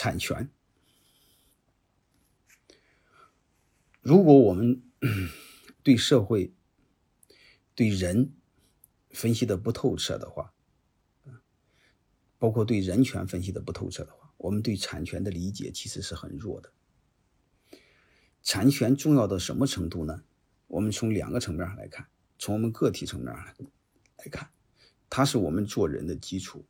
产权。如果我们 对社会、对人分析的不透彻的话，包括对人权分析的不透彻的话，我们对产权的理解其实是很弱的。产权重要到什么程度呢？我们从两个层面上来看，从我们个体层面上来看，它是我们做人的基础。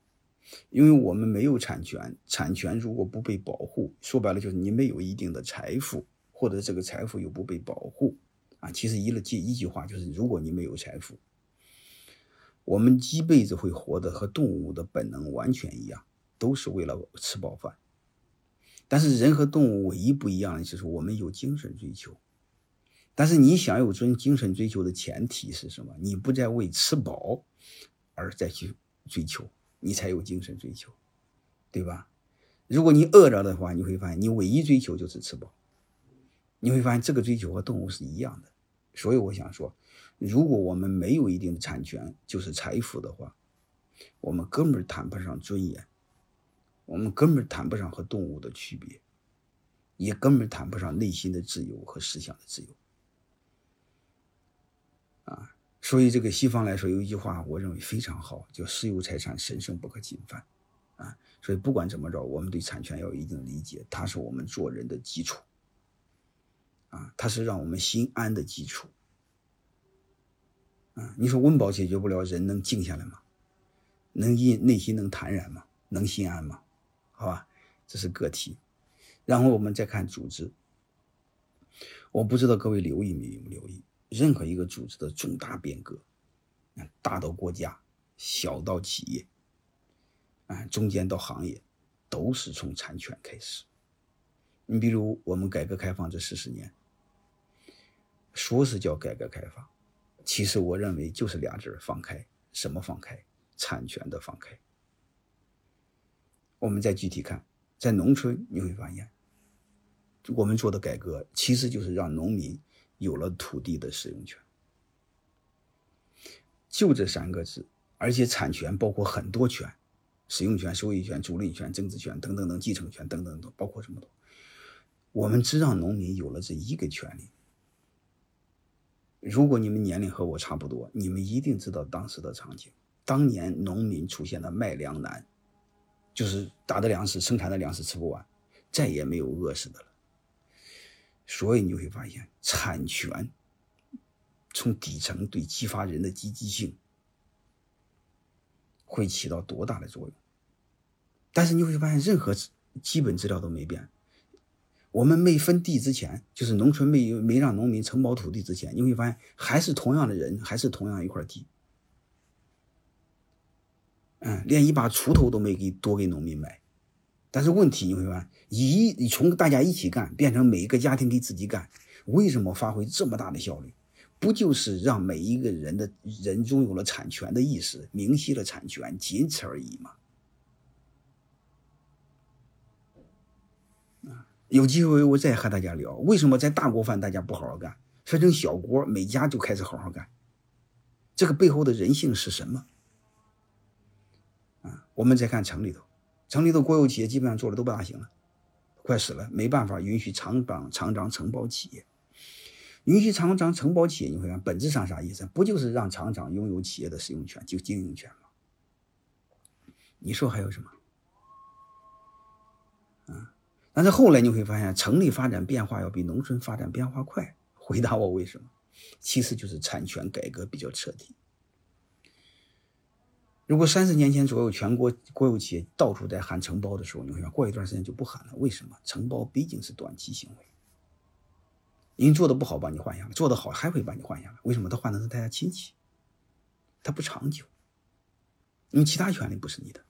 因为我们没有产权，产权如果不被保护，说白了就是你没有一定的财富。或者这个财富又不被保护，啊，其实一了记一句话就是：如果你没有财富，我们一辈子会活得和动物的本能完全一样，都是为了吃饱饭。但是人和动物唯一不一样的就是我们有精神追求。但是你想有尊精神追求的前提是什么？你不再为吃饱而再去追求，你才有精神追求，对吧？如果你饿着的话，你会发现你唯一追求就是吃饱。你会发现这个追求和动物是一样的，所以我想说，如果我们没有一定的产权，就是财富的话，我们根本谈不上尊严，我们根本谈不上和动物的区别，也根本谈不上内心的自由和思想的自由。啊，所以这个西方来说有一句话，我认为非常好，叫“私有财产神圣不可侵犯”。啊，所以不管怎么着，我们对产权要有一定理解，它是我们做人的基础。啊，它是让我们心安的基础。啊，你说温饱解决不了，人能静下来吗？能因内心能坦然吗？能心安吗？好吧，这是个体。然后我们再看组织。我不知道各位留意没有留意，任何一个组织的重大变革，大到国家，小到企业，啊，中间到行业，都是从产权开始。你比如我们改革开放这四十年。说是叫改革开放，其实我认为就是俩字放开。什么放开？产权的放开。我们再具体看，在农村你会发现，我们做的改革其实就是让农民有了土地的使用权，就这三个字。而且产权包括很多权，使用权、收益权、租赁权、增值权等等等，继承权等等等，包括什么多。我们只让农民有了这一个权利。如果你们年龄和我差不多，你们一定知道当时的场景。当年农民出现了卖粮难，就是打的粮食、生产的粮食吃不完，再也没有饿死的了。所以你会发现，产权从底层对激发人的积极性会起到多大的作用。但是你会发现，任何基本资料都没变。我们没分地之前，就是农村没有没让农民承包土地之前，你会发现还是同样的人，还是同样一块地，嗯，连一把锄头都没给多给农民买。但是问题你会发现，一从大家一起干变成每一个家庭给自己干，为什么发挥这么大的效率？不就是让每一个人的人拥有了产权的意识，明晰了产权，仅此而已吗？有机会我再和大家聊，为什么在大锅饭大家不好好干，分成小锅，每家就开始好好干，这个背后的人性是什么？啊，我们再看城里头，城里的国有企业基本上做的都不大行了，快死了，没办法允许厂长厂长承包企业，允许厂长承包企业，你会看本质上啥意思？不就是让厂长拥有企业的使用权，就经营权吗？你说还有什么？啊？但是后来你会发现，城里发展变化要比农村发展变化快。回答我为什么？其实就是产权改革比较彻底。如果三十年前左右全国国有企业到处在喊承包的时候，你会发现过一段时间就不喊了。为什么？承包毕竟是短期行为，人做的不好把你换下来，做的好还会把你换下来。为什么？他换的是他家亲戚，他不长久，因为其他权利不是你的。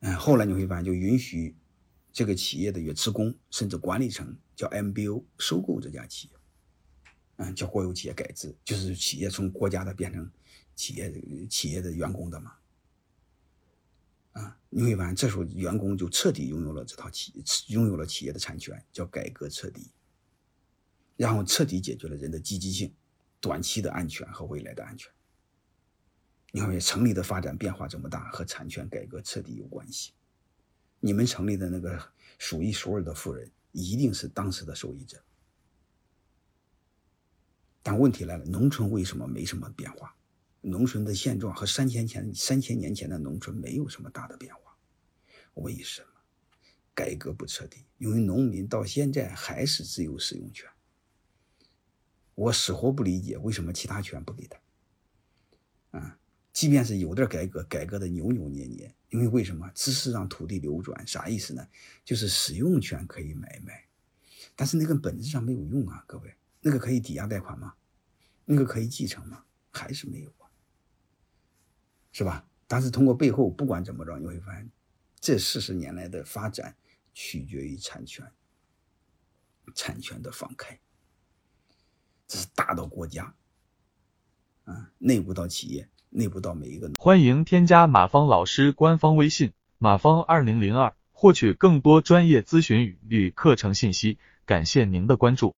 嗯，后来你会发现就允许。这个企业的员工甚至管理层叫 MBO 收购这家企业，嗯，叫国有企业改制，就是企业从国家的变成企业企业的员工的嘛，啊，你会发现这时候员工就彻底拥有了这套企业，拥有了企业的产权，叫改革彻底，然后彻底解决了人的积极性、短期的安全和未来的安全。你看，城里的发展变化这么大，和产权改革彻底有关系。你们城里的那个数一数二的富人，一定是当时的受益者。但问题来了，农村为什么没什么变化？农村的现状和三千前三千年前的农村没有什么大的变化，为什么？改革不彻底，因为农民到现在还是只有使用权。我死活不理解为什么其他权不给他。啊，即便是有点改革，改革的扭扭捏捏，因为为什么？只是让土地流转，啥意思呢？就是使用权可以买卖，但是那个本质上没有用啊，各位，那个可以抵押贷款吗？那个可以继承吗？还是没有啊，是吧？但是通过背后，不管怎么着，你会发现，这四十年来的发展。取决于产权，产权的放开，这是大到国家，啊，内部到企业，内部到每一个。欢迎添加马芳老师官方微信马芳二零零二，获取更多专业咨询与课程信息。感谢您的关注。